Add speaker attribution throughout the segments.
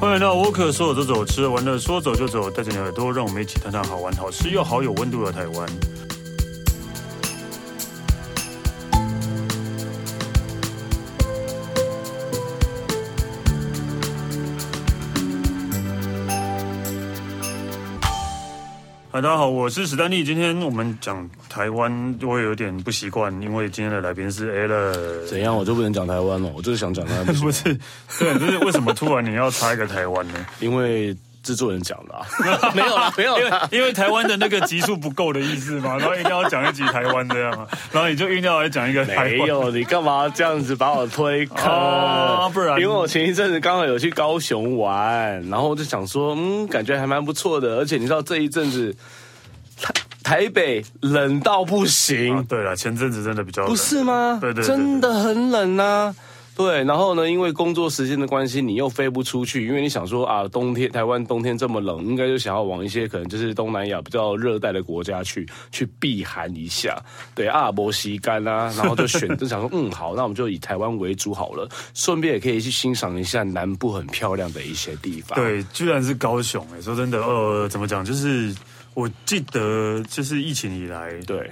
Speaker 1: 欢迎来到沃克，说走就走，吃了玩乐，说走就走，带着你耳朵，让我们一起探探好玩、好吃又好有温度的台湾。大家好，我是史丹利。今天我们讲台湾，我也有点不习惯，因为今天的来宾是 Alan。
Speaker 2: 怎样，我就不能讲台湾了？我就是想讲台湾。
Speaker 1: 不是，对，就是为什么突然你要插一个台湾呢？
Speaker 2: 因为制作人讲的、啊，没有啦，没有啦，
Speaker 1: 因为台湾的那个集数不够的意思嘛，然后一定要讲一集台湾这样，然后你就硬要来讲一个台湾。
Speaker 2: 没有，你干嘛这样子把我推开？
Speaker 1: 啊，不然，
Speaker 2: 因为我前一阵子刚好有去高雄玩，然后我就想说，嗯，感觉还蛮不错的，而且你知道这一阵子台台北冷到不行。
Speaker 1: 啊、对了，前阵子真的比较冷，
Speaker 2: 不是吗？
Speaker 1: 对对，对，对，
Speaker 2: 真的很冷啊。对，然后呢，因为工作时间的关系，你又飞不出去，因为你想说啊，冬天台湾冬天这么冷，应该就想要往一些可能就是东南亚比较热带的国家去去避寒一下。对，阿拉伯西干啊，然后就选 就想说，嗯，好，那我们就以台湾为主好了，顺便也可以去欣赏一下南部很漂亮的一些地方。
Speaker 1: 对，居然是高雄哎，说真的，呃，怎么讲？就是我记得，就是疫情以来，
Speaker 2: 对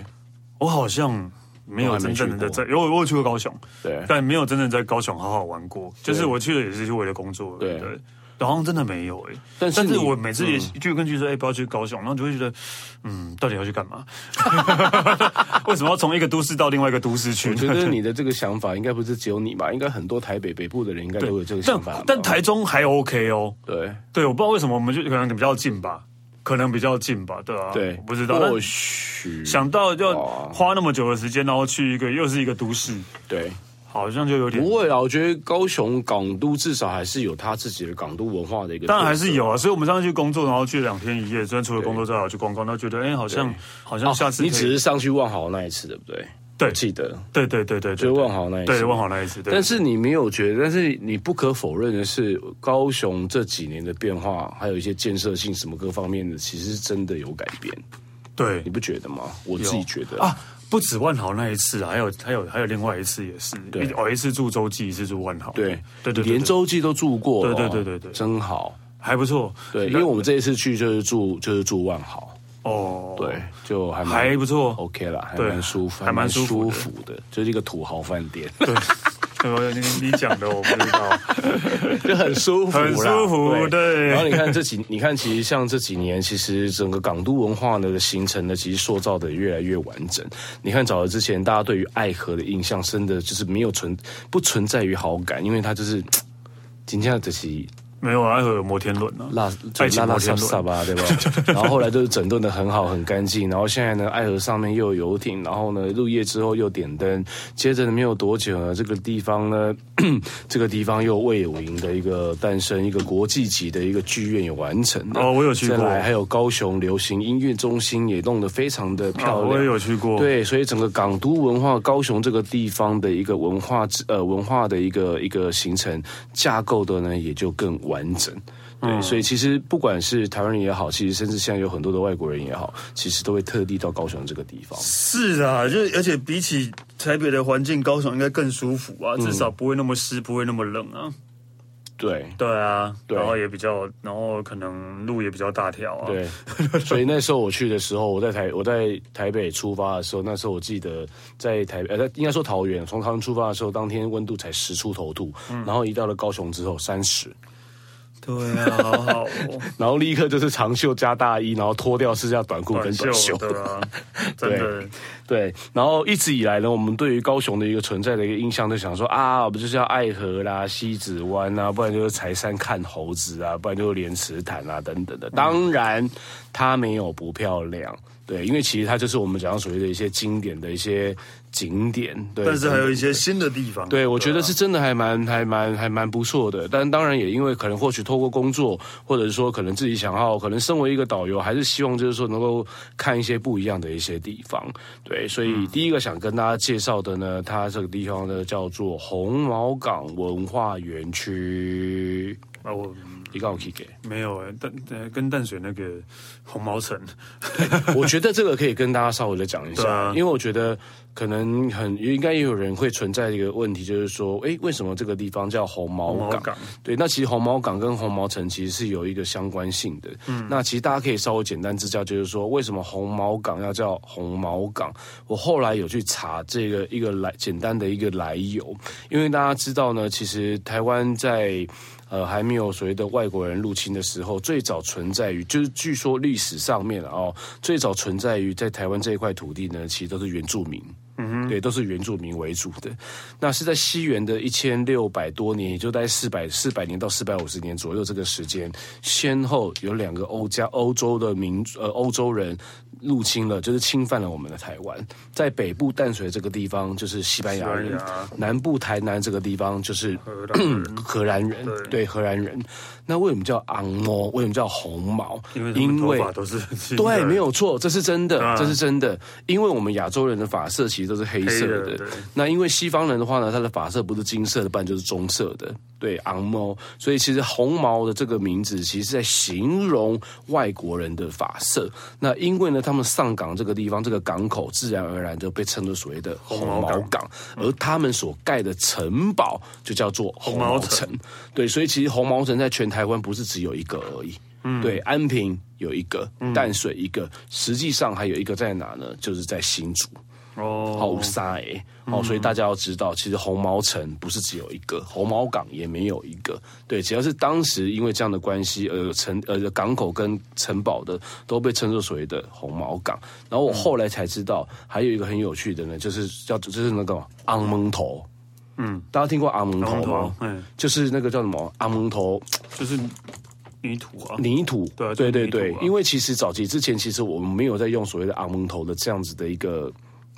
Speaker 1: 我好像。没有真正的在，有我有去过高雄，
Speaker 2: 对，
Speaker 1: 但没有真正在高雄好好玩过。就是我去了也是为了工作，对对。好像真的没有哎，但是但是我每次也就跟据说，哎，不要去高雄，然后就会觉得，嗯，到底要去干嘛？为什么要从一个都市到另外一个都市去？
Speaker 2: 我觉得你的这个想法应该不是只有你吧？应该很多台北北部的人应该都有这个想法。
Speaker 1: 但台中还 OK 哦，
Speaker 2: 对
Speaker 1: 对，我不知道为什么我们就可能比较近吧。可能比较近吧，对啊，
Speaker 2: 对，
Speaker 1: 不知道。
Speaker 2: 或许
Speaker 1: 想到要花那么久的时间，然后去一个又是一个都市，
Speaker 2: 对，
Speaker 1: 好像就有点
Speaker 2: 不会啊。我觉得高雄港都至少还是有他自己的港都文化的一个，
Speaker 1: 当然还是有啊。所以我们上次去工作，然后去两天一夜，虽然除了工作之外我去逛逛，那觉得哎，好像好像下次
Speaker 2: 你只是上去万豪那一次，对不对？
Speaker 1: 对，
Speaker 2: 记得，
Speaker 1: 对对对对，
Speaker 2: 就是万豪那一次，
Speaker 1: 对万豪那一次。
Speaker 2: 但是你没有觉得，但是你不可否认的是，高雄这几年的变化，还有一些建设性什么各方面的，其实真的有改变。
Speaker 1: 对，
Speaker 2: 你不觉得吗？我自己觉得。
Speaker 1: 啊，不止万豪那一次啊，还有还有还有另外一次也是，对，哦，一次住洲际，一次住万豪，
Speaker 2: 对。
Speaker 1: 对对，
Speaker 2: 连洲际都住过，
Speaker 1: 对对对对对，
Speaker 2: 真好，
Speaker 1: 还不错。
Speaker 2: 对，因为我们这一次去就是住就是住万豪。哦，对，就还
Speaker 1: 还不错
Speaker 2: ，OK 了，还蛮舒服，还蛮舒服的，就是一个土豪饭店。
Speaker 1: 对，你你讲的我不知道，
Speaker 2: 就很舒服，
Speaker 1: 很舒服。对，
Speaker 2: 然后你看这几，你看其实像这几年，其实整个港都文化的形成呢，其实塑造的越来越完整。你看早之前，大家对于爱河的印象，真的就是没有存不存在于好感，因为它就是今天的这些。
Speaker 1: 没有爱河有摩天轮呢，
Speaker 2: 拉拉拉萨萨吧，对吧？然后后来就是整顿的很好，很干净。然后现在呢，爱河上面又有游艇，然后呢，入夜之后又点灯。接着呢，没有多久呢，这个地方呢，这个地方又魏有营的一个诞生，一个国际级的一个剧院也完成了。
Speaker 1: 哦，我有去过。再来
Speaker 2: 还有高雄流行音乐中心也弄得非常的漂亮。
Speaker 1: 我也有去过。
Speaker 2: 对，所以整个港都文化，高雄这个地方的一个文化，呃，文化的一个一个形成架构的呢，也就更完。完整，对，嗯、所以其实不管是台湾人也好，其实甚至现在有很多的外国人也好，其实都会特地到高雄这个地方。
Speaker 1: 是啊，就而且比起台北的环境，高雄应该更舒服啊，至少不会那么湿，不会那么冷啊。
Speaker 2: 对，
Speaker 1: 对啊，对，然后也比较，然后可能路也比较大条啊。
Speaker 2: 对，所以那时候我去的时候，我在台我在台北出发的时候，那时候我记得在台北，呃，应该说桃园，从桃园出发的时候，当天温度才十出头度，嗯、然后一到了高雄之后三十。
Speaker 1: 对啊，好好哦。
Speaker 2: 然后立刻就是长袖加大衣，然后脱掉是下短裤跟短袖。
Speaker 1: 对啊，真的对。
Speaker 2: 对，然后一直以来呢，我们对于高雄的一个存在的一个印象，就想说啊，我们就是要爱河啦、西子湾啊，不然就是柴山看猴子啊，不然就是莲池潭啊等等的。当然，它没有不漂亮。对，因为其实它就是我们讲所谓的一些经典的一些景点，对。
Speaker 1: 但是还有一些新的地方。
Speaker 2: 对，对我觉得是真的还蛮还蛮还蛮不错的。但当然也因为可能或许透过工作，或者是说可能自己想要，可能身为一个导游，还是希望就是说能够看一些不一样的一些地方。对，所以第一个想跟大家介绍的呢，它这个地方呢叫做红毛港文化园区。
Speaker 1: 啊，我
Speaker 2: 你告我可以给
Speaker 1: 没有哎，淡跟淡水那个红毛城，
Speaker 2: 我觉得这个可以跟大家稍微的讲一下，啊、因为我觉得。可能很应该也有人会存在一个问题，就是说，哎，为什么这个地方叫红毛港？毛港对，那其实红毛港跟红毛城其实是有一个相关性的。嗯，那其实大家可以稍微简单知道，就是说，为什么红毛港要叫红毛港？我后来有去查这个一个来简单的一个来由，因为大家知道呢，其实台湾在呃还没有所谓的外国人入侵的时候，最早存在于就是据说历史上面哦，最早存在于在台湾这一块土地呢，其实都是原住民。嗯哼，对，都是原住民为主的。那是在西元的一千六百多年，也就在四百四百年到四百五十年左右这个时间，先后有两个欧加欧洲的民呃欧洲人。入侵了，就是侵犯了我们的台湾。在北部淡水这个地方，就是西班牙人；南部台南这个地方，就是荷兰人。对 荷兰人。那为什么叫昂毛？为什么叫红毛？因为因为都是对，没有错，这是真的，啊、这是真的。因为我们亚洲人的发色其实都是黑色的。那因为西方人的话呢，他的发色不是金色的，不然就是棕色的。对，昂毛。所以其实红毛的这个名字，其实是在形容外国人的发色。那因为呢，他们上港这个地方，这个港口自然而然就被称作所谓的红毛港，毛港而他们所盖的城堡就叫做红毛城。毛对，所以其实红毛城在全台湾不是只有一个而已。嗯，对，安平有一个，淡水一个，实际上还有一个在哪呢？就是在新竹。哦，好沙哎，哦，所以大家要知道，其实红毛城不是只有一个，红毛港也没有一个，对，只要是当时因为这样的关系，呃，城呃港口跟城堡的都被称作所谓的红毛港。然后我后来才知道，还有一个很有趣的呢，就是叫就是那个昂蒙头，嗯，大家听过阿蒙头吗？嗯，就是那个叫什么？阿蒙头，
Speaker 1: 就是泥土啊，
Speaker 2: 泥土，对对对对，因为其实早期之前，其实我们没有在用所谓的阿蒙头的这样子的一个。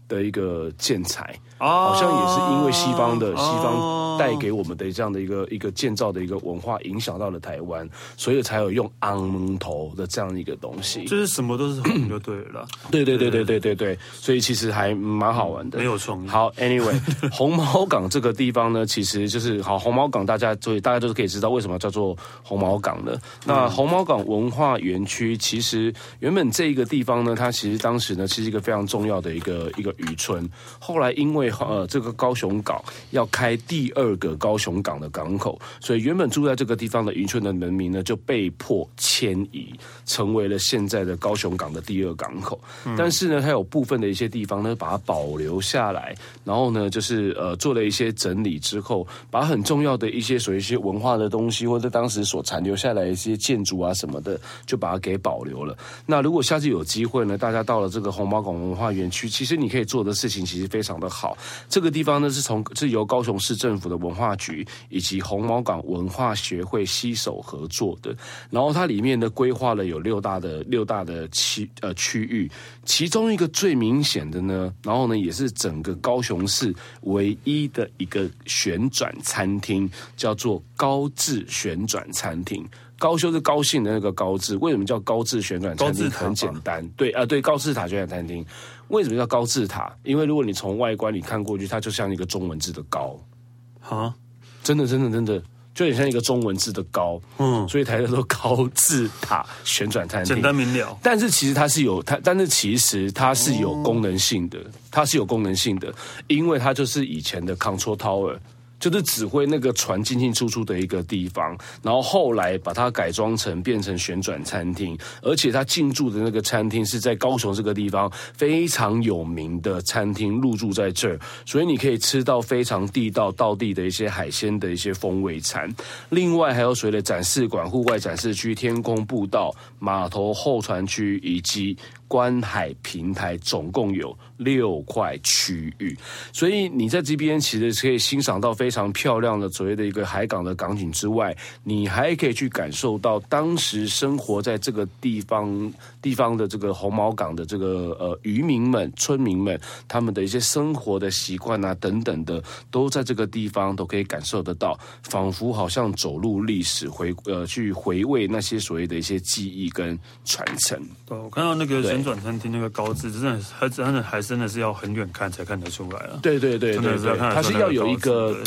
Speaker 2: 的一个建材，好像也是因为西方的西方带给我们的这样的一个一个建造的一个文化影响到了台湾，所以才有用昂蒙头的这样一个东西。
Speaker 1: 就是什么都是红就对了。
Speaker 2: 对对对对对对对，所以其实还蛮好玩的。
Speaker 1: 没有创意。
Speaker 2: 好，Anyway，红毛港这个地方呢，其实就是好红毛港，大家所以大家都是可以知道为什么叫做红毛港的。那红毛港文化园区其实原本这一个地方呢，它其实当时呢，其实一个非常重要的一个一个。渔村，后来因为呃这个高雄港要开第二个高雄港的港口，所以原本住在这个地方的渔村的人民呢就被迫迁移，成为了现在的高雄港的第二港口。嗯、但是呢，它有部分的一些地方呢把它保留下来，然后呢就是呃做了一些整理之后，把很重要的一些属于一些文化的东西，或者当时所残留下来的一些建筑啊什么的，就把它给保留了。那如果下次有机会呢，大家到了这个红毛港文化园区，其实你可以。做的事情其实非常的好。这个地方呢，是从是由高雄市政府的文化局以及红毛港文化协会携手合作的。然后它里面呢，规划了有六大的六大的区呃区域，其中一个最明显的呢，然后呢也是整个高雄市唯一的一个旋转餐厅，叫做高智旋转餐厅。高修是高兴的那个高智，为什么叫高智旋转餐厅？很简单，对啊，对高智塔旋转餐厅。为什么叫高智塔？因为如果你从外观你看过去，它就像一个中文字的高，啊，真的真的真的，就很像一个中文字的高，嗯，所以才叫做高字塔旋转餐厅，
Speaker 1: 简单明了。
Speaker 2: 但是其实它是有它，但是其实它是有功能性的，它是有功能性的，因为它就是以前的 Control Tower。就是指挥那个船进进出出的一个地方，然后后来把它改装成变成旋转餐厅，而且他进驻的那个餐厅是在高雄这个地方非常有名的餐厅，入驻在这儿，所以你可以吃到非常地道、道地的一些海鲜的一些风味餐。另外还有所谓的展示馆、户外展示区、天空步道、码头候船区以及。观海平台总共有六块区域，所以你在这边其实可以欣赏到非常漂亮的所谓的一个海港的港景之外，你还可以去感受到当时生活在这个地方地方的这个红毛港的这个呃渔民们、村民们他们的一些生活的习惯啊等等的，都在这个地方都可以感受得到，仿佛好像走入历史回呃去回味那些所谓的一些记忆跟传承。
Speaker 1: 对，我看到那个。旋转餐厅那个高智，真的还真的还真的是要很远看才看得出来啊！
Speaker 2: 对对对对对，它是要有一个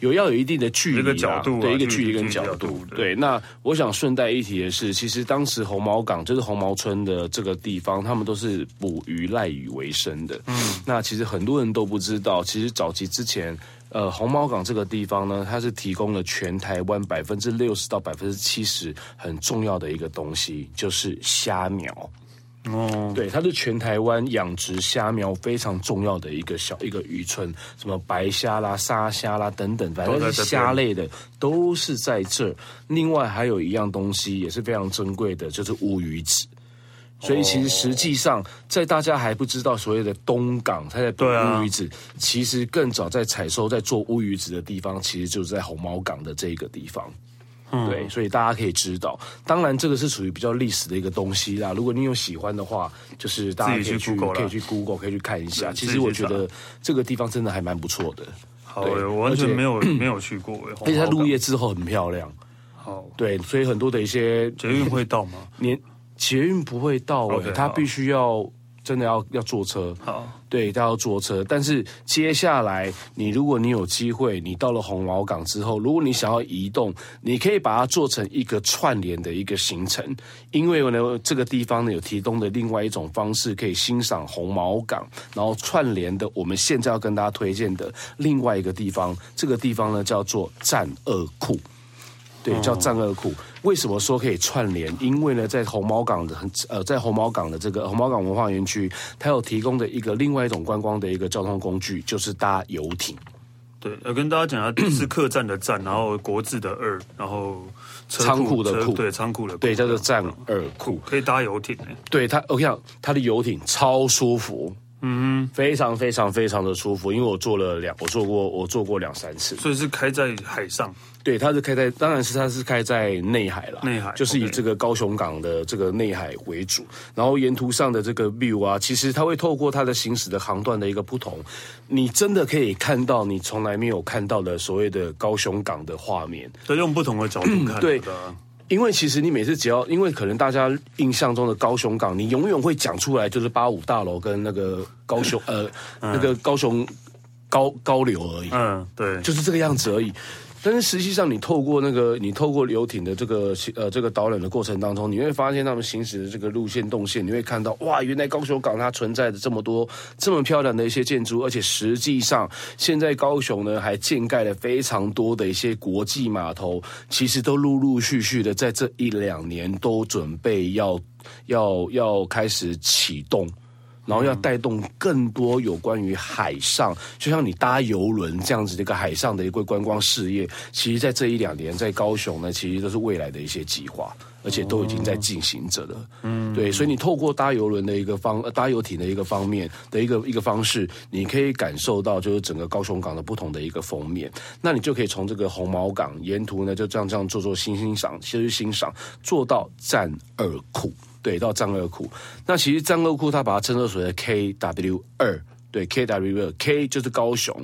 Speaker 2: 有要有一定的距离，
Speaker 1: 一个角度，
Speaker 2: 对，一个距离跟角度。对，那我想顺带一提的是，其实当时红毛港就是红毛村的这个地方，他们都是捕鱼赖鱼为生的。嗯，那其实很多人都不知道，其实早期之前。呃，红毛港这个地方呢，它是提供了全台湾百分之六十到百分之七十很重要的一个东西，就是虾苗。哦，对，它是全台湾养殖虾苗非常重要的一个小一个渔村，什么白虾啦、沙虾啦等等，反正是虾类的都是在这儿。另外还有一样东西也是非常珍贵的，就是乌鱼子。所以其实实际上，在大家还不知道所谓的东港，它在捕乌鱼子，啊、其实更早在采收、在做乌鱼子的地方，其实就是在红毛港的这个地方。嗯、对，所以大家可以知道，当然这个是属于比较历史的一个东西啦。如果你有喜欢的话，就是大家可以去，去可以去 Google，可以去看一下。其实我觉得这个地方真的还蛮不错的。
Speaker 1: 好，我完全没有 没有去过，
Speaker 2: 而且它入夜之后很漂亮。好，对，所以很多的一些
Speaker 1: 捷运会到吗？
Speaker 2: 年。捷运不会到哎，他必须要真的要要坐车。好，对，他要坐车。但是接下来，你如果你有机会，你到了红毛港之后，如果你想要移动，你可以把它做成一个串联的一个行程，因为呢，这个地方呢有提供的另外一种方式，可以欣赏红毛港，然后串联的。我们现在要跟大家推荐的另外一个地方，这个地方呢叫做栈貳库。对，叫战二库。为什么说可以串联？因为呢，在红毛港的呃，在红毛港的这个红毛港文化园区，它有提供的一个另外一种观光的一个交通工具，就是搭游艇。
Speaker 1: 对，要跟大家讲一下，是客栈的站，然后国字的二，然后
Speaker 2: 仓库的库，
Speaker 1: 对，仓库的库，
Speaker 2: 对，叫做战二库，
Speaker 1: 可以搭游艇。
Speaker 2: 对它，我跟你讲，它的游艇超舒服。嗯，非常非常非常的舒服，因为我坐了两，我坐过，我坐过两三次，
Speaker 1: 所以是开在海上。
Speaker 2: 对，它是开在，当然是它是开在内海了，
Speaker 1: 内海
Speaker 2: 就是以这个高雄港的这个内海为主，然后沿途上的这个 view 啊，其实它会透过它的行驶的航段的一个不同，你真的可以看到你从来没有看到的所谓的高雄港的画面，
Speaker 1: 都用不同的角度看，
Speaker 2: 对。因为其实你每次只要，因为可能大家印象中的高雄港，你永远会讲出来就是八五大楼跟那个高雄呃、嗯、那个高雄高高流而已，
Speaker 1: 嗯，对，
Speaker 2: 就是这个样子而已。但是实际上，你透过那个，你透过游艇的这个呃这个导览的过程当中，你会发现他们行驶的这个路线动线，你会看到哇，原来高雄港它存在着这么多这么漂亮的一些建筑，而且实际上现在高雄呢还建盖了非常多的一些国际码头，其实都陆陆续续的在这一两年都准备要要要开始启动。然后要带动更多有关于海上，就像你搭游轮这样子的一个海上的一个观光事业，其实，在这一两年，在高雄呢，其实都是未来的一些计划，而且都已经在进行着了。嗯，对，所以你透过搭游轮的一个方，搭游艇的一个方面的一个一个方式，你可以感受到就是整个高雄港的不同的一个封面。那你就可以从这个红毛港沿途呢，就这样这样做做欣欣赏，其实欣赏做到战二库。对，到栈貳库。那其实栈貳库，它把它称作所谓的 KW 二，对，KW 二，K 就是高雄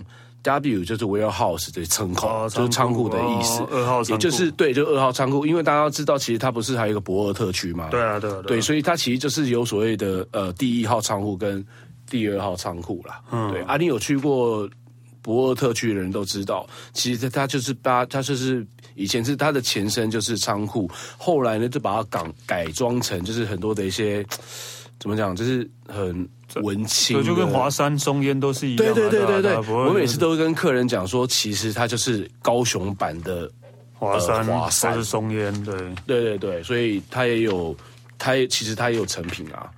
Speaker 2: ，W 就是 warehouse 的称口，哦、就是仓库的意思。
Speaker 1: 二号仓库，
Speaker 2: 也就是对，就二号仓库。因为大家要知道，其实它不是还有一个博尔特区嘛？
Speaker 1: 对啊，对啊，对，啊
Speaker 2: 对，所以它其实就是有所谓的呃第一号仓库跟第二号仓库啦。嗯，对。啊，你有去过驳二特区的人都知道，其实它就是把它就是。以前是它的前身就是仓库，后来呢就把它改改装成就是很多的一些怎么讲，就是很文青，
Speaker 1: 就跟华山松烟都是一样。
Speaker 2: 对对对对对，我每次都会跟客人讲说，其实它就是高雄版的
Speaker 1: 华山华山松烟，对
Speaker 2: 对对对，所以它也有，它也其实它也有成品啊。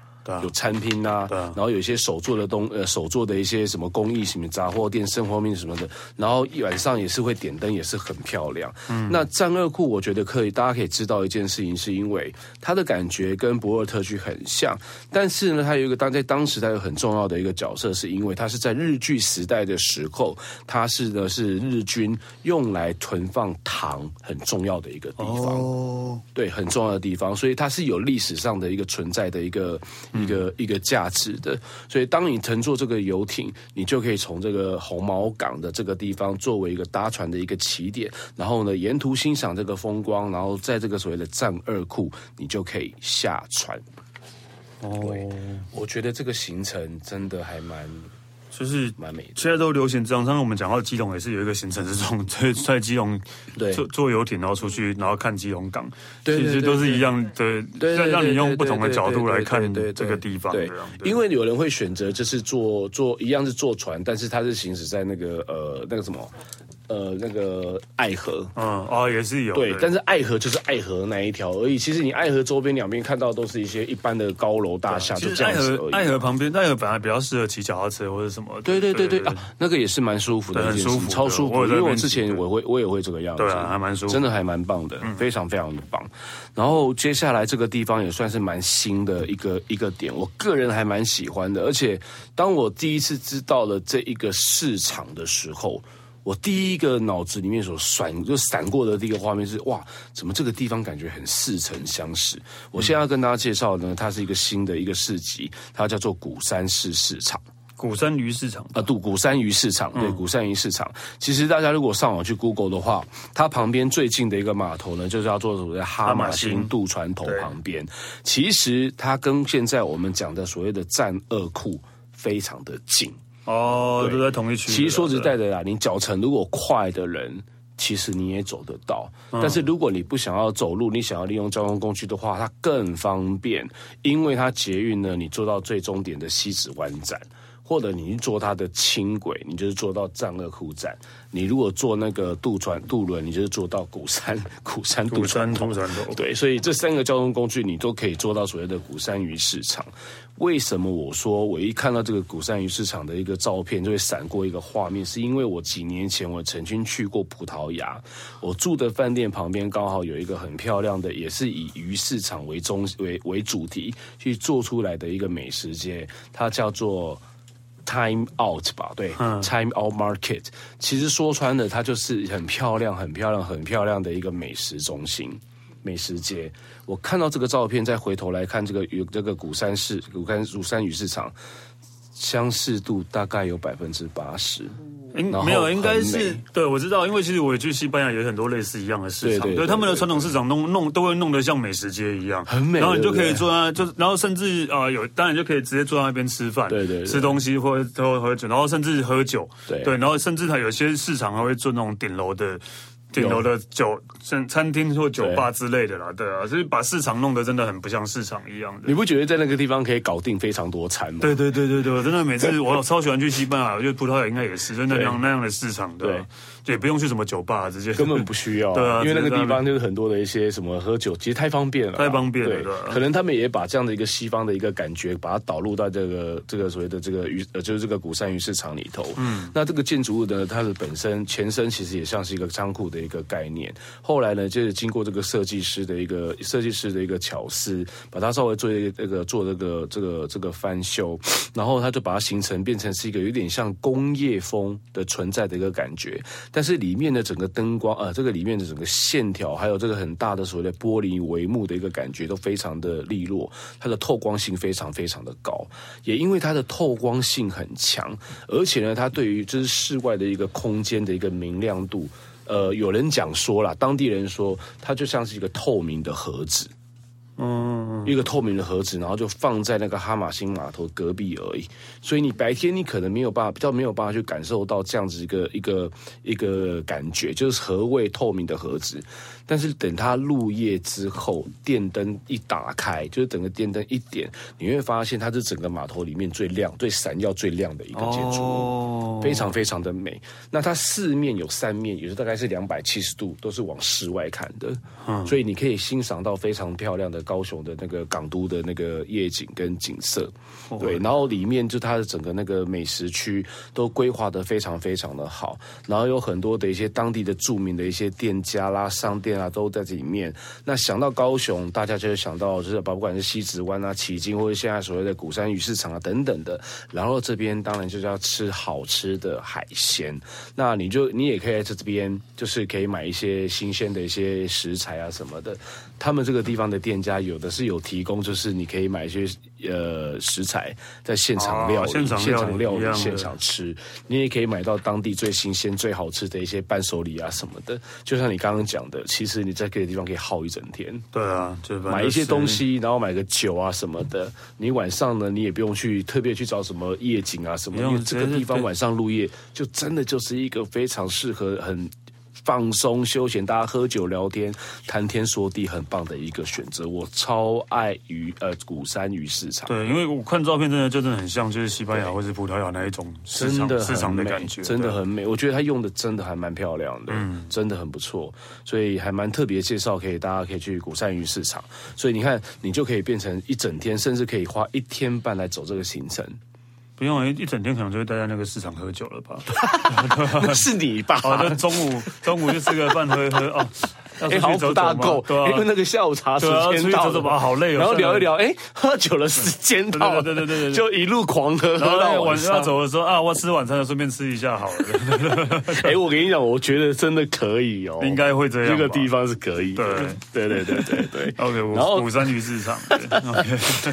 Speaker 2: 有餐厅呐、啊，然后有一些手做的东呃手做的一些什么工艺什么杂货店、生活面什么的，然后一晚上也是会点灯，也是很漂亮。嗯，那战二库我觉得可以，大家可以知道一件事情，是因为它的感觉跟博尔特区很像，但是呢，它有一个当在当时它有很重要的一个角色，是因为它是在日据时代的时候，它是呢是日军用来存放糖很重要的一个地方，哦，对，很重要的地方，所以它是有历史上的一个存在的一个。一个一个价值的，所以当你乘坐这个游艇，你就可以从这个红毛港的这个地方作为一个搭船的一个起点，然后呢，沿途欣赏这个风光，然后在这个所谓的战二库，你就可以下船。哦，我觉得这个行程真的还蛮。
Speaker 1: 就是蛮美。现在都流行这样，像我们讲到基隆也是有一个行程是这种，在在基隆对坐坐游艇，然后出去，然后看基隆港，其实都是一样的，对，让你用不同的角度来看这个地方。对，
Speaker 2: 因为有人会选择就是坐坐一样是坐船，但是它是行驶在那个呃那个什么。呃，那个爱河，
Speaker 1: 嗯，哦，也是有，
Speaker 2: 对，对，但是爱河就是爱河那一条而已。其实你爱河周边两边看到都是一些一般的高楼大厦，就这样子而已。
Speaker 1: 爱河旁边，爱河本来比较适合骑脚踏车或者什么。
Speaker 2: 对对对对，对啊，那个也是蛮舒服的，很舒服，超舒服。因为我之前我会我也会这个样子，
Speaker 1: 对啊，还蛮舒服，
Speaker 2: 真的还蛮棒的，非常非常的棒。然后接下来这个地方也算是蛮新的一个一个点，我个人还蛮喜欢的。而且当我第一次知道了这一个市场的时候。我第一个脑子里面所闪就闪过的第一个画面是哇，怎么这个地方感觉很似曾相识？我现在要跟大家介绍呢，它是一个新的一个市集，它叫做鼓山市市场。
Speaker 1: 鼓山鱼市场
Speaker 2: 啊，对，鼓山鱼市场，对，鼓山鱼市场。其实大家如果上网去 Google 的话，它旁边最近的一个码头呢，就是要做所谓哈马星渡船头旁边。其实它跟现在我们讲的所谓的栈貳库非常的近。
Speaker 1: 哦，都在同一区。
Speaker 2: 其实说实在的啦，你脚程如果快的人，其实你也走得到。嗯、但是如果你不想要走路，你想要利用交通工具的话，它更方便，因为它捷运呢，你坐到最终点的西子湾站，或者你去坐它的轻轨，你就是坐到栈貳库站。你如果坐那个渡船渡轮，你就是坐到鼓山 鼓山渡船头。对，所以这三个交通工具你都可以坐到所谓的鼓山鱼市场。为什么我说我一看到这个鼓山鱼市场的一个照片就会闪过一个画面？是因为我几年前我曾经去过葡萄牙，我住的饭店旁边刚好有一个很漂亮的，也是以鱼市场为中为为主题去做出来的一个美食街，它叫做 Time Out 吧？对，嗯，Time Out Market。其实说穿了，它就是很漂亮、很漂亮、很漂亮的一个美食中心。美食街，我看到这个照片，再回头来看这个有这个鼓山市鼓山鼓山鱼市场，相似度大概有百分之八十。
Speaker 1: 应没有，应该是对，我知道，因为其实我也去西班牙，有很多类似一样的市场，对他们的传统市场弄弄都会弄得像美食街一样，很美。然后你就可以坐在，就然后甚至啊有，当然就可以直接坐在那边吃饭，对对，吃东西或者喝喝酒，然后甚至喝酒，对对，然后甚至它有些市场还会做那种顶楼的。顶楼的酒，餐餐厅或酒吧之类的啦，对啊，所以把市场弄得真的很不像市场一样的。
Speaker 2: 你不觉得在那个地方可以搞定非常多餐吗？
Speaker 1: 对对对对对，我真的每次我超喜欢去西班牙，我觉得葡萄牙应该也是，就那样那样的市场，对。也不用去什么酒吧，直接
Speaker 2: 根本不需要。对啊，因为那个地方就是很多的一些什么喝酒，其实太方便了，
Speaker 1: 太方便了。对，
Speaker 2: 可能他们也把这样的一个西方的一个感觉，把它导入到这个这个所谓的这个鱼，呃，就是这个古山鱼市场里头。嗯，那这个建筑物呢，它的本身前身其实也像是一个仓库的一个概念。后来呢，就是经过这个设计师的一个设计师的一个巧思，把它稍微做一个这个做这个这个这个翻修，然后他就把它形成变成是一个有点像工业风的存在的一个感觉，但是里面的整个灯光，呃，这个里面的整个线条，还有这个很大的所谓的玻璃帷幕的一个感觉，都非常的利落，它的透光性非常非常的高，也因为它的透光性很强，而且呢，它对于就是室外的一个空间的一个明亮度，呃，有人讲说啦，当地人说，它就像是一个透明的盒子。嗯，一个透明的盒子，然后就放在那个哈马星码头隔壁而已。所以你白天你可能没有办法，比较没有办法去感受到这样子一个一个一个感觉，就是何谓透明的盒子。但是等它入夜之后，电灯一打开，就是整个电灯一点，你会发现它是整个码头里面最亮、最闪耀、最亮的一个建筑物，非常非常的美。那它四面有三面，也是大概是两百七十度，都是往室外看的，嗯所以你可以欣赏到非常漂亮的高雄的那个港都的那个夜景跟景色。对，然后里面就它的整个那个美食区都规划的非常非常的好，然后有很多的一些当地的著名的一些店家啦、商店。啊，都在这里面。那想到高雄，大家就会想到就是，不管是西子湾啊、旗津，或者现在所谓的鼓山鱼市场啊等等的。然后这边当然就是要吃好吃的海鲜。那你就你也可以在这边，就是可以买一些新鲜的一些食材啊什么的。他们这个地方的店家有的是有提供，就是你可以买一些呃食材，在现场料理、现场料理、现场吃。你也可以买到当地最新鲜、最好吃的一些伴手礼啊什么的。就像你刚刚讲的，其实你在这个地方可以耗一整天。
Speaker 1: 对啊，就
Speaker 2: 买一些东西，然后买个酒啊什么的。你晚上呢，你也不用去特别去找什么夜景啊什么，因为这个地方晚上入夜就真的就是一个非常适合很。放松休闲，大家喝酒聊天、谈天说地，很棒的一个选择。我超爱鱼呃鼓山鱼市场。
Speaker 1: 对，因为我看照片，真的就真的很像，就是西班牙或是葡萄牙那一种市场
Speaker 2: 真的
Speaker 1: 市场的感觉，
Speaker 2: 真的很美。我觉得他用的真的还蛮漂亮的，嗯，真的很不错，所以还蛮特别介绍，可以大家可以去鼓山鱼市场。所以你看，你就可以变成一整天，甚至可以花一天半来走这个行程。
Speaker 1: 不用一一整天可能就会待在那个市场喝酒了吧？
Speaker 2: 那 是你吧？
Speaker 1: 好的，中午中午就吃个饭，喝一喝哦。
Speaker 2: 哎，好不大够，因为那个下午茶时间到
Speaker 1: 了，好累哦。
Speaker 2: 然后聊一聊，哎，喝酒的时间到了，
Speaker 1: 对对对对，
Speaker 2: 就一路狂喝，喝到
Speaker 1: 晚上走的时候啊，我吃晚餐了，顺便吃一下好了。
Speaker 2: 哎，我跟你讲，我觉得真的可以哦，
Speaker 1: 应该会这样。
Speaker 2: 这个地方是可以，对对对对对对。
Speaker 1: OK，然后鼓山鱼市场，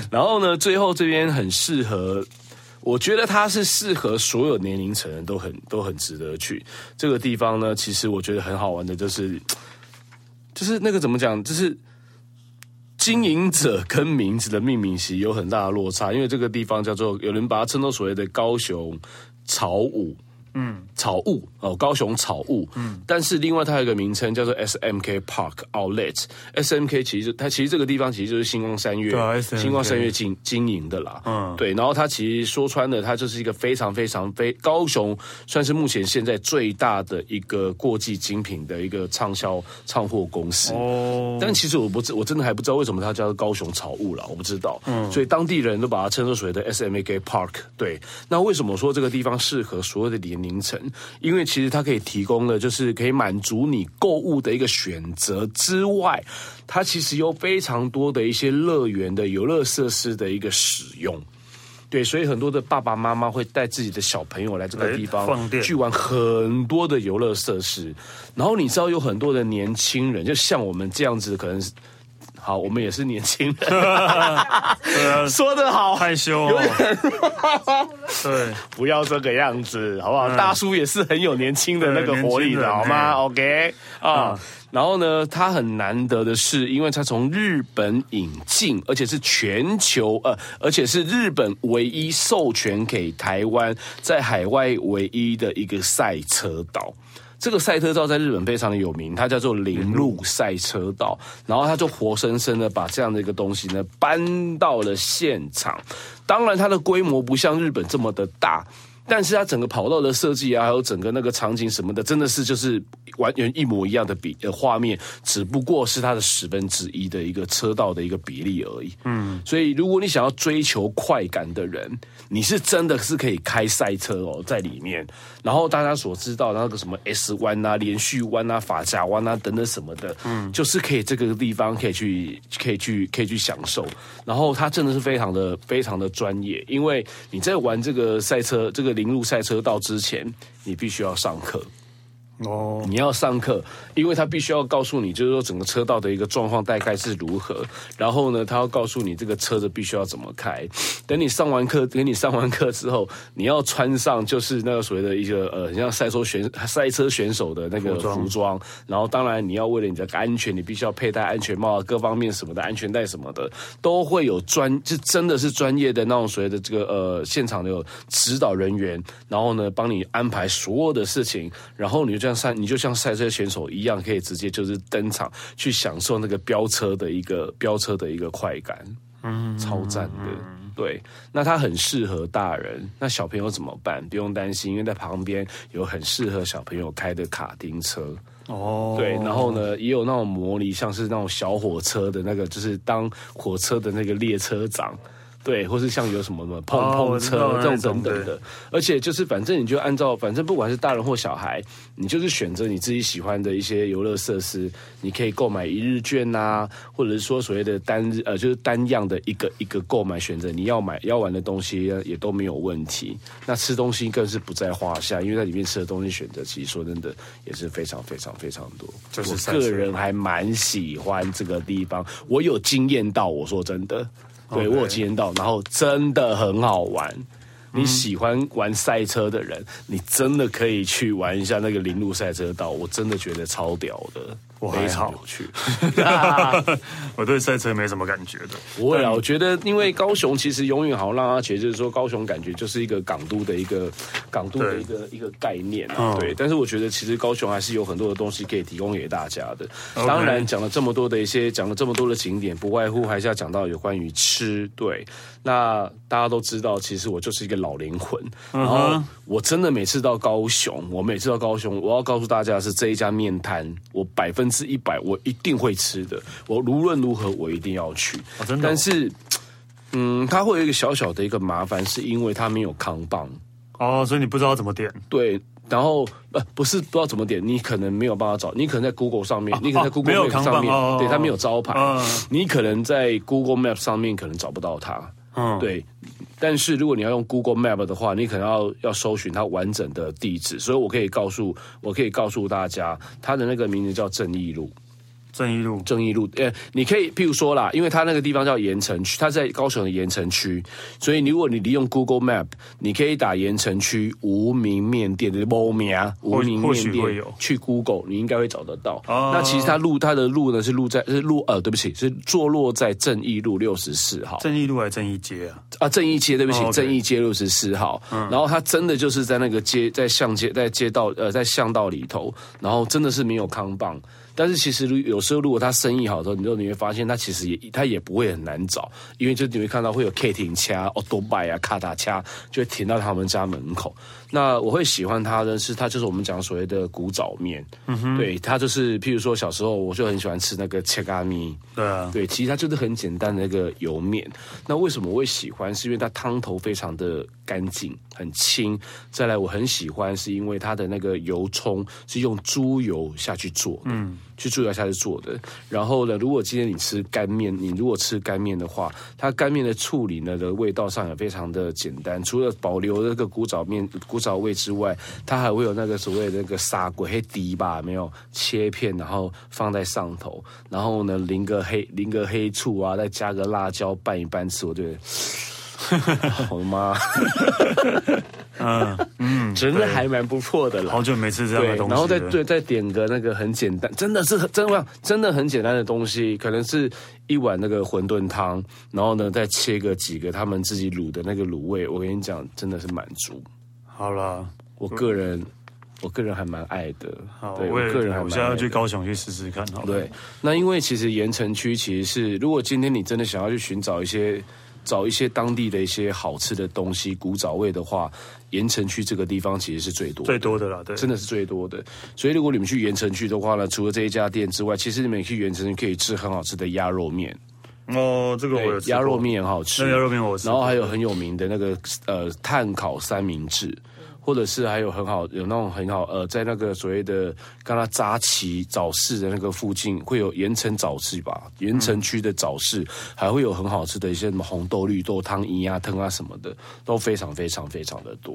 Speaker 2: 然后呢，最后这边很适合。我觉得它是适合所有年龄层人都很都很值得去这个地方呢。其实我觉得很好玩的，就是就是那个怎么讲，就是经营者跟名字的命名其实有很大的落差，因为这个地方叫做有人把它称作所谓的高雄草舞。嗯，草物哦，高雄草物。嗯，但是另外它有一个名称叫做 SMK Park Outlet。SMK 其实它其实这个地方其实就是星光三月，对星光三月经经营的啦。嗯，对。然后它其实说穿了，它就是一个非常非常非高雄算是目前现在最大的一个国际精品的一个畅销畅货公司。哦，但其实我不知我真的还不知道为什么它叫做高雄草物了，我不知道。嗯，所以当地人都把它称作所谓的 SMK Park。对，那为什么说这个地方适合所有的年凌晨，因为其实它可以提供的，就是可以满足你购物的一个选择之外，它其实有非常多的一些乐园的游乐设施的一个使用。对，所以很多的爸爸妈妈会带自己的小朋友来这个地方去玩很多的游乐设施。然后你知道有很多的年轻人，就像我们这样子，可能是。好，我们也是年轻人，说得好，
Speaker 1: 害羞，
Speaker 2: 有点，
Speaker 1: 对，
Speaker 2: 不要这个样子，好不好？大叔也是很有年轻的那个活力的，好吗？OK？啊，然后呢，他很难得的是，因为他从日本引进，而且是全球呃，而且是日本唯一授权给台湾在海外唯一的一个赛车道。这个赛车道在日本非常的有名，它叫做铃鹿赛车道，然后他就活生生的把这样的一个东西呢搬到了现场。当然，它的规模不像日本这么的大，但是它整个跑道的设计啊，还有整个那个场景什么的，真的是就是完全一模一样的比呃画面，只不过是它的十分之一的一个车道的一个比例而已。嗯，所以如果你想要追求快感的人，你是真的是可以开赛车哦，在里面。然后大家所知道的那个什么 S 弯啊、连续弯啊、法夹弯啊等等什么的，嗯，就是可以这个地方可以去、可以去、可以去享受。然后它真的是非常的、非常的专业，因为你在玩这个赛车、这个零入赛车道之前，你必须要上课。哦，你要上课，因为他必须要告诉你，就是说整个车道的一个状况大概是如何。然后呢，他要告诉你这个车子必须要怎么开。等你上完课，等你上完课之后，你要穿上就是那个所谓的一个呃，像赛车选赛车选手的那个服装。服装然后当然你要为了你的安全，你必须要佩戴安全帽啊，各方面什么的安全带什么的，都会有专，就真的是专业的那种所谓的这个呃现场的有指导人员，然后呢帮你安排所有的事情，然后你就这样。赛你就像赛车选手一样，可以直接就是登场去享受那个飙车的一个飙车的一个快感，嗯，超赞的。对，那它很适合大人，那小朋友怎么办？不用担心，因为在旁边有很适合小朋友开的卡丁车哦。对，然后呢，也有那种模拟，像是那种小火车的那个，就是当火车的那个列车长。对，或是像有什么什么碰碰车、哦、这种等等的，而且就是反正你就按照，反正不管是大人或小孩，你就是选择你自己喜欢的一些游乐设施，你可以购买一日券呐、啊，或者是说所谓的单日呃，就是单样的一个一个购买选择，你要买要玩的东西也都没有问题。那吃东西更是不在话下，因为在里面吃的东西选择其实说真的也是非常非常非常多。就是我个人还蛮喜欢这个地方，我有惊艳到，我说真的。对，我有体验到，然后真的很好玩。你喜欢玩赛车的人，你真的可以去玩一下那个铃鹿赛车道，我真的觉得超屌的。非常有趣，
Speaker 1: 我对赛车没什么感觉的。
Speaker 2: 不会啊，我觉得因为高雄其实永远好像让他觉得就是说高雄感觉就是一个港都的一个港都的一个一个概念啊。对，但是我觉得其实高雄还是有很多的东西可以提供给大家的。当然讲了这么多的一些讲了这么多的景点，不外乎还是要讲到有关于吃。对，那大家都知道，其实我就是一个老灵魂。然后我真的每次到高雄，我每次到高雄，我要告诉大家的是这一家面摊，我百分。是一百，我一定会吃的。我无论如何，我一定要去。
Speaker 1: 哦，真的哦？
Speaker 2: 但是，嗯，它会有一个小小的一个麻烦，是因为它没有康棒。
Speaker 1: 哦，所以你不知道怎么点。
Speaker 2: 对，然后呃，不是不知道怎么点，你可能没有办法找。你可能在 Google 上面，哦、你可能在 Google Map 上面，哦、对，它没有招牌。哦、你可能在 Google Map 上面可能找不到它。嗯，对。但是如果你要用 Google Map 的话，你可能要要搜寻它完整的地址，所以我可以告诉我可以告诉大家，它的那个名字叫正义路。
Speaker 1: 正义路，
Speaker 2: 正义路，呃，你可以，譬如说啦，因为它那个地方叫盐城区，它在高雄的盐城区，所以如果你利用 Google Map，你可以打盐城区无名面店的某名无名面店，去 Google，你应该会找得到。哦、那其实它路，它的路呢是路在是路，呃，对不起，是坐落在正义路六十四号。
Speaker 1: 正义路还是正义街啊？
Speaker 2: 啊，正义街，对不起，哦 okay、正义街六十四号。嗯、然后它真的就是在那个街，在巷街，在街道，呃，在巷道里头，然后真的是没有康棒。但是其实，如有时候如果他生意好的时候，你就你会发现他其实也他也不会很难找，因为就你会看到会有 K 停车、奥多拜啊、卡达车，就会停到他们家门口。那我会喜欢它的是，它就是我们讲所谓的古早面，嗯哼，对，它就是譬如说小时候我就很喜欢吃那个切咖米，
Speaker 1: 对啊，
Speaker 2: 对，其实它就是很简单的那个油面。那为什么我会喜欢？是因为它汤头非常的干净，很清。再来，我很喜欢是因为它的那个油葱是用猪油下去做的，嗯，去猪油下去做的。然后呢，如果今天你吃干面，你如果吃干面的话，它干面的处理呢的味道上也非常的简单，除了保留那个古早面古。早味之外，它还会有那个所谓的那个砂锅黑底吧，没有切片，然后放在上头，然后呢淋个黑淋个黑醋啊，再加个辣椒拌一拌吃，我觉得，我的妈，嗯嗯，真的还蛮不错的了。
Speaker 1: 好久没吃这样的东西，
Speaker 2: 然后再对再点个那个很简单，真的是真的真的很简单的东西，可能是一碗那个馄饨汤，然后呢再切个几个他们自己卤的那个卤味，我跟你讲，真的是满足。
Speaker 1: 好了，
Speaker 2: 我个人，我个人还蛮爱的。
Speaker 1: 好，对我，也我个人还蛮我现在要去高雄去试试看。好，
Speaker 2: 对，那因为其实盐城区其实是，如果今天你真的想要去寻找一些，找一些当地的一些好吃的东西，古早味的话，盐城区这个地方其实是最多的
Speaker 1: 最多的了，对，
Speaker 2: 真的是最多的。所以如果你们去盐城区的话呢，除了这一家店之外，其实你们去盐城可以吃很好吃的鸭肉面。
Speaker 1: 哦，这个我有吃，
Speaker 2: 鸭肉面很好吃，
Speaker 1: 鸭肉面我吃。
Speaker 2: 然后还有很有名的那个呃碳烤三明治，或者是还有很好有那种很好呃在那个所谓的刚刚扎旗早市的那个附近会有盐城早市吧，盐城区的早市、还会有很好吃的一些什么红豆绿豆汤、鱼啊汤啊什么的，都非常非常非常的多。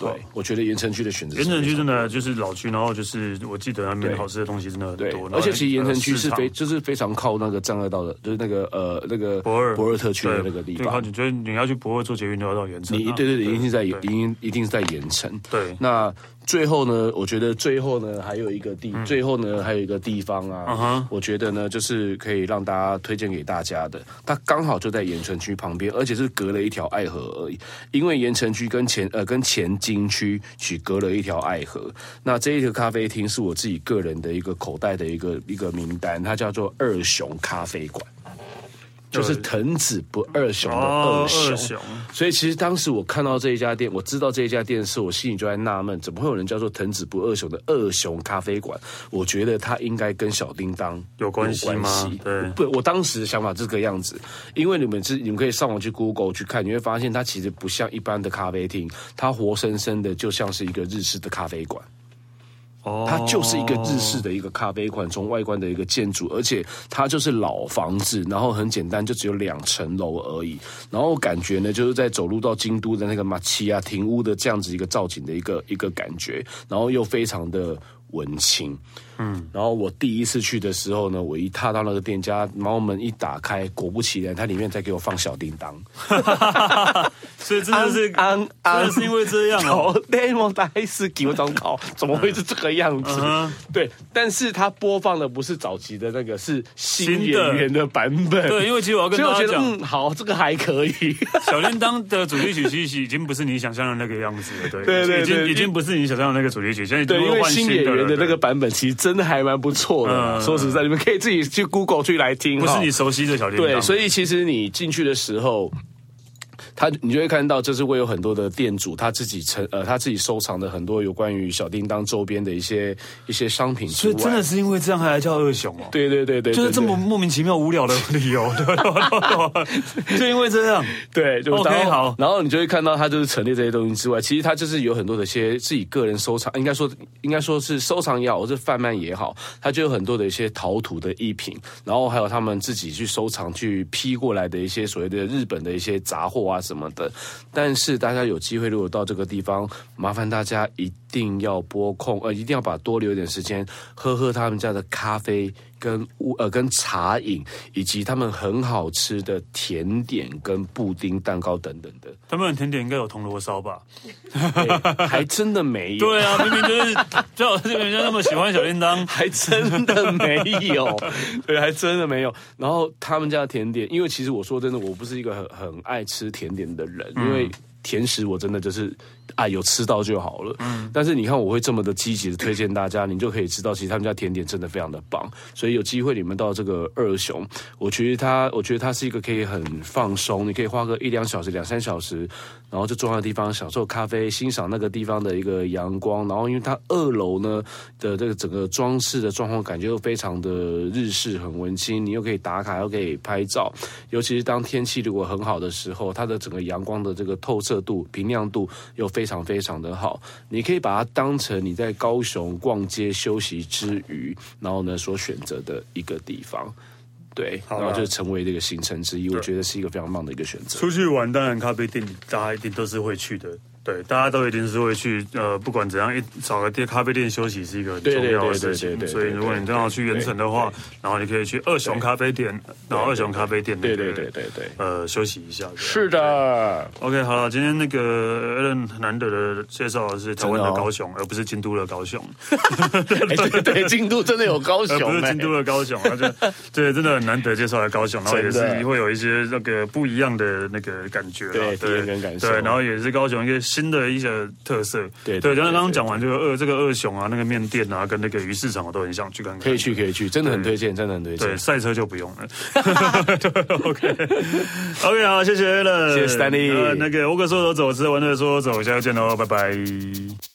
Speaker 2: 对，我觉得盐城区的选择，盐
Speaker 1: 城区真的就是老区，然后就是我记得那边好吃的东西真的很多。
Speaker 2: 而且其实盐城区是非就是非常靠那个障碍道的，就是那个呃那个
Speaker 1: 博尔
Speaker 2: 博尔特区的那个地方。
Speaker 1: 你觉得你要去博尔做捷运，就要到盐城。
Speaker 2: 你对对对，一定是在一定一定是在盐城。
Speaker 1: 对，
Speaker 2: 那。最后呢，我觉得最后呢还有一个地，嗯、最后呢还有一个地方啊，uh huh. 我觉得呢就是可以让大家推荐给大家的，它刚好就在盐城区旁边，而且是隔了一条爱河而已。因为盐城区跟前呃跟前金区只隔了一条爱河，那这一个咖啡厅是我自己个人的一个口袋的一个一个名单，它叫做二熊咖啡馆。就是藤子不二雄的二雄，所以其实当时我看到这一家店，我知道这一家店是我心里就在纳闷，怎么会有人叫做藤子不二雄的二雄咖啡馆？我觉得它应该跟小叮当
Speaker 1: 有关系吗？对，
Speaker 2: 不，我当时的想法是这个样子，因为你们是你们可以上网去 Google 去看，你会发现它其实不像一般的咖啡厅，它活生生的就像是一个日式的咖啡馆。它就是一个日式的一个咖啡馆，从外观的一个建筑，而且它就是老房子，然后很简单，就只有两层楼而已。然后感觉呢，就是在走路到京都的那个马奇亚庭屋的这样子一个造景的一个一个感觉，然后又非常的文青。嗯，然后我第一次去的时候呢，我一踏到那个店家，猫门一打开，果不其然，它里面在给我放小叮当。
Speaker 1: 所以真的是安安，是因为这样哦。
Speaker 2: demo 大师给我张考，怎么会是这个样子？嗯、对，但是它播放的不是早期的那个，是新演员的版本。
Speaker 1: 对，因为其实我要跟大家讲，
Speaker 2: 嗯，好，这个还可以。
Speaker 1: 小叮当的主题曲其实已经不是你想象的那个样子了，对对对，已经已经不是你想象的那个主题曲，现在
Speaker 2: 对，因为新演员的那个版本其实真的还蛮不错的。嗯、说实在，你们可以自己去 Google 去来听，
Speaker 1: 不是你熟悉的小叮当。
Speaker 2: 对，所以其实你进去的时候。他，你就会看到，就是会有很多的店主，他自己成呃，他自己收藏的很多有关于小叮当周边的一些一些商品。
Speaker 1: 所以真的是因为这样，还来叫二熊哦？
Speaker 2: 对对对对，
Speaker 1: 就是这么莫名其妙无聊的理由，对？就因为这样，
Speaker 2: 对，就 OK 好。然后你就会看到，他就是陈列这些东西之外，其实他就是有很多的一些自己个人收藏，应该说应该说是收藏也好，或是贩卖也好，他就有很多的一些陶土的艺品，然后还有他们自己去收藏、去批过来的一些所谓的日本的一些杂货啊什么的。但是大家有机会，如果到这个地方，麻烦大家一定要拨空，呃，一定要把多留点时间，喝喝他们家的咖啡跟呃跟茶饮，以及他们很好吃的甜点跟布丁蛋糕等等的。
Speaker 1: 他们的甜点应该有铜锣烧吧？
Speaker 2: 还真的没有。
Speaker 1: 对啊，明明就是就人家那么喜欢小叮当，
Speaker 2: 还真的没有。对，还真的没有。然后他们家的甜点，因为其实我说真的，我不是一个很很爱吃甜点的人，因为。甜食我真的就是啊，有吃到就好了。嗯，但是你看我会这么的积极的推荐大家，你就可以知道，其实他们家甜点真的非常的棒。所以有机会你们到这个二熊，我觉得它，我觉得它是一个可以很放松，你可以花个一两小时、两三小时，然后就坐在地方享受咖啡，欣赏那个地方的一个阳光。然后因为它二楼呢的这个整个装饰的状况感觉又非常的日式，很温馨，你又可以打卡，又可以拍照。尤其是当天气如果很好的时候，它的整个阳光的这个透射度、明亮度又非常非常的好，你可以把它当成你在高雄逛街休息之余，然后呢所选择的一个地方，对，然后就成为这个行程之一，我觉得是一个非常棒的一个选择。
Speaker 1: 出去玩当然咖啡店大家一定都是会去的。对，大家都一定是会去，呃，不管怎样，一找个店咖啡店休息是一个很重要的事情。所以，如果你正好去盐城的话，然后你可以去二熊咖啡店，然后二熊咖啡店，
Speaker 2: 对对对对对，
Speaker 1: 呃，休息一下。
Speaker 2: 是的
Speaker 1: ，OK，好了，今天那个 Allen 难得的介绍的是台湾的高雄，而不是京都的高雄。
Speaker 2: 对对，京都真的有高雄，
Speaker 1: 不是京都的高雄，而且 对，真的很难得介绍来高雄，然后也是会有一些那个不一样的那个感觉，
Speaker 2: 对，体验跟感受。
Speaker 1: 对，然后也是高雄一个。新的一些特色，对对，刚刚刚讲完这个二这个二熊啊，那个面店啊，跟那个鱼市场，我都很想去看看。
Speaker 2: 可以去，可以去，真的很推荐，真的很推荐。
Speaker 1: 对，赛车就不用了。对 OK，OK，好，谢谢 Allen，
Speaker 2: 谢谢 Stanley。
Speaker 1: 那个我可说走走，吃完了说走，下次见喽，拜拜。